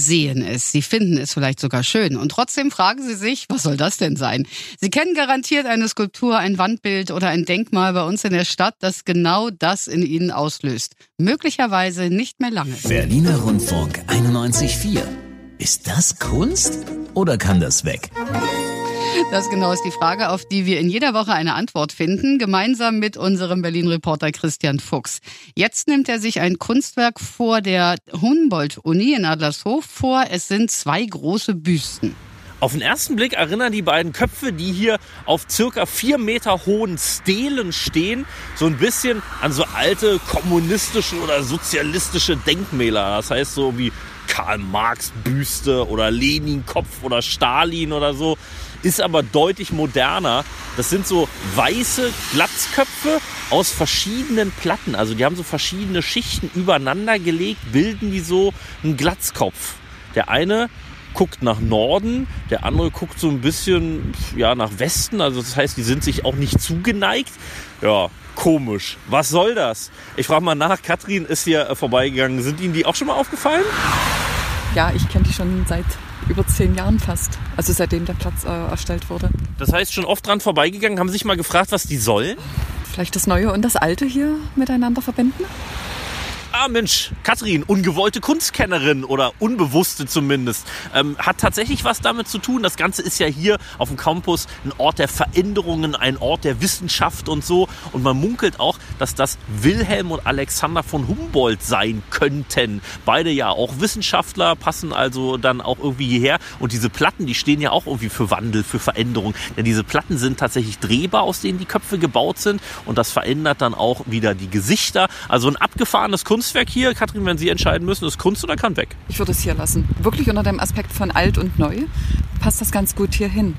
sehen es, Sie finden es vielleicht sogar schön und trotzdem fragen Sie sich, was soll das denn sein? Sie kennen garantiert eine Skulptur, ein Wandbild oder ein Denkmal bei uns in der Stadt, das genau das in Ihnen auslöst. Möglicherweise nicht mehr lange. Berliner Rundfunk 91.4. Ist das Kunst oder kann das weg? Das genau ist die Frage, auf die wir in jeder Woche eine Antwort finden, gemeinsam mit unserem Berlin-Reporter Christian Fuchs. Jetzt nimmt er sich ein Kunstwerk vor der Humboldt-Uni in Adlershof vor. Es sind zwei große Büsten. Auf den ersten Blick erinnern die beiden Köpfe, die hier auf circa vier Meter hohen Stelen stehen, so ein bisschen an so alte kommunistische oder sozialistische Denkmäler. Das heißt so wie Karl Marx Büste oder Lenin Kopf oder Stalin oder so ist aber deutlich moderner. Das sind so weiße Glatzköpfe aus verschiedenen Platten. Also die haben so verschiedene Schichten übereinander gelegt, bilden die so einen Glatzkopf. Der eine guckt nach Norden, der andere guckt so ein bisschen ja, nach Westen. Also das heißt, die sind sich auch nicht zugeneigt. Ja, komisch. Was soll das? Ich frage mal nach, Katrin ist hier äh, vorbeigegangen. Sind Ihnen die auch schon mal aufgefallen? Ja, ich kenne die schon seit über zehn Jahren fast. Also seitdem der Platz äh, erstellt wurde. Das heißt, schon oft dran vorbeigegangen, haben sich mal gefragt, was die sollen? Vielleicht das Neue und das Alte hier miteinander verbinden? Ah Mensch, Kathrin, ungewollte Kunstkennerin oder unbewusste zumindest, ähm, hat tatsächlich was damit zu tun. Das Ganze ist ja hier auf dem Campus ein Ort der Veränderungen, ein Ort der Wissenschaft und so. Und man munkelt auch, dass das Wilhelm und Alexander von Humboldt sein könnten. Beide ja auch Wissenschaftler, passen also dann auch irgendwie hierher. Und diese Platten, die stehen ja auch irgendwie für Wandel, für Veränderung. Denn diese Platten sind tatsächlich drehbar, aus denen die Köpfe gebaut sind. Und das verändert dann auch wieder die Gesichter. Also ein abgefahrenes Kunst Kunstwerk hier, Katrin, wenn Sie entscheiden müssen, ist Kunst oder kann weg? Ich würde es hier lassen. Wirklich unter dem Aspekt von alt und neu passt das ganz gut hier hin.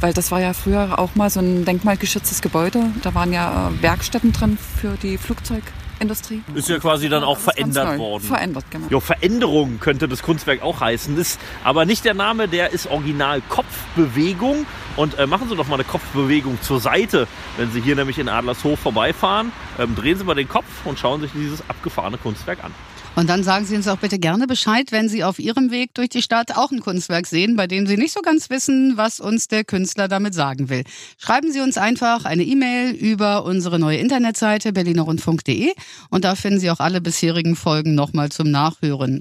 Weil das war ja früher auch mal so ein denkmalgeschütztes Gebäude. Da waren ja äh, Werkstätten drin für die Flugzeug. Industrie. Ist ja quasi dann auch verändert worden. Verändert, genau. Ja, Veränderung könnte das Kunstwerk auch heißen. Ist aber nicht der Name, der ist original Kopfbewegung. Und äh, machen Sie doch mal eine Kopfbewegung zur Seite, wenn Sie hier nämlich in Adlershof vorbeifahren. Ähm, drehen Sie mal den Kopf und schauen sich dieses abgefahrene Kunstwerk an. Und dann sagen Sie uns auch bitte gerne Bescheid, wenn Sie auf Ihrem Weg durch die Stadt auch ein Kunstwerk sehen, bei dem Sie nicht so ganz wissen, was uns der Künstler damit sagen will. Schreiben Sie uns einfach eine E-Mail über unsere neue Internetseite berlinerrundfunk.de und da finden Sie auch alle bisherigen Folgen nochmal zum Nachhören.